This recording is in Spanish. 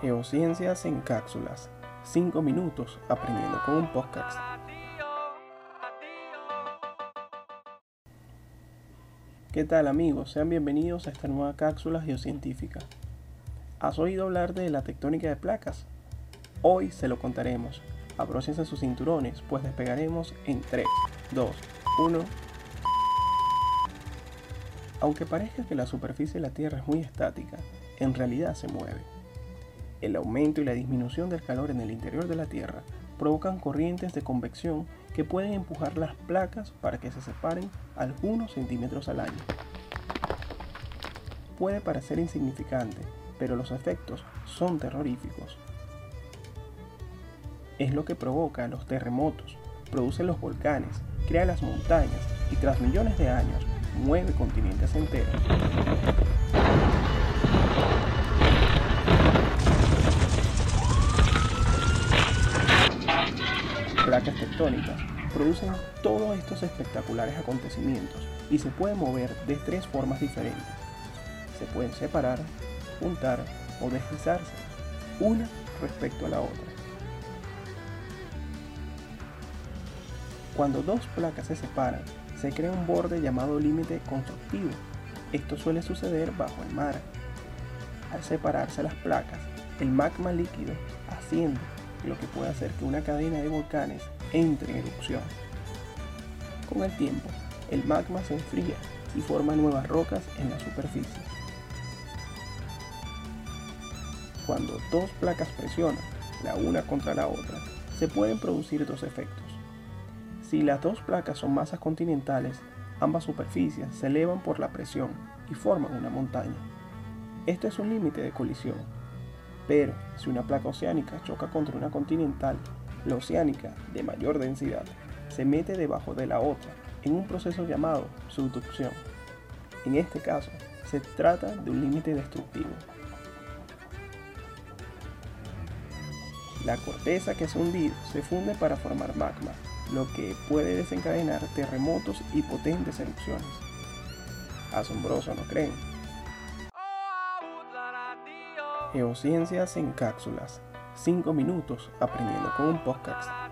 Geociencias en cápsulas. 5 minutos aprendiendo con un podcast. ¿Qué tal amigos? Sean bienvenidos a esta nueva cápsula geocientífica. ¿Has oído hablar de la tectónica de placas? Hoy se lo contaremos. Abróchense sus cinturones, pues despegaremos en 3, 2, 1. Aunque parezca que la superficie de la Tierra es muy estática, en realidad se mueve. El aumento y la disminución del calor en el interior de la Tierra provocan corrientes de convección que pueden empujar las placas para que se separen algunos centímetros al año. Puede parecer insignificante, pero los efectos son terroríficos. Es lo que provoca los terremotos, produce los volcanes, crea las montañas y tras millones de años mueve continentes enteros. Placas tectónicas producen todos estos espectaculares acontecimientos y se pueden mover de tres formas diferentes. Se pueden separar, juntar o deslizarse, una respecto a la otra. Cuando dos placas se separan, se crea un borde llamado límite constructivo. Esto suele suceder bajo el mar. Al separarse las placas, el magma líquido asciende lo que puede hacer que una cadena de volcanes entre en erupción. Con el tiempo, el magma se enfría y forma nuevas rocas en la superficie. Cuando dos placas presionan la una contra la otra, se pueden producir dos efectos. Si las dos placas son masas continentales, ambas superficies se elevan por la presión y forman una montaña. Esto es un límite de colisión pero si una placa oceánica choca contra una continental, la oceánica, de mayor densidad, se mete debajo de la otra en un proceso llamado subducción. En este caso, se trata de un límite destructivo. La corteza que se ha hundido se funde para formar magma, lo que puede desencadenar terremotos y potentes erupciones. Asombroso, ¿no creen? Geociencias en cápsulas. 5 minutos aprendiendo con un podcast.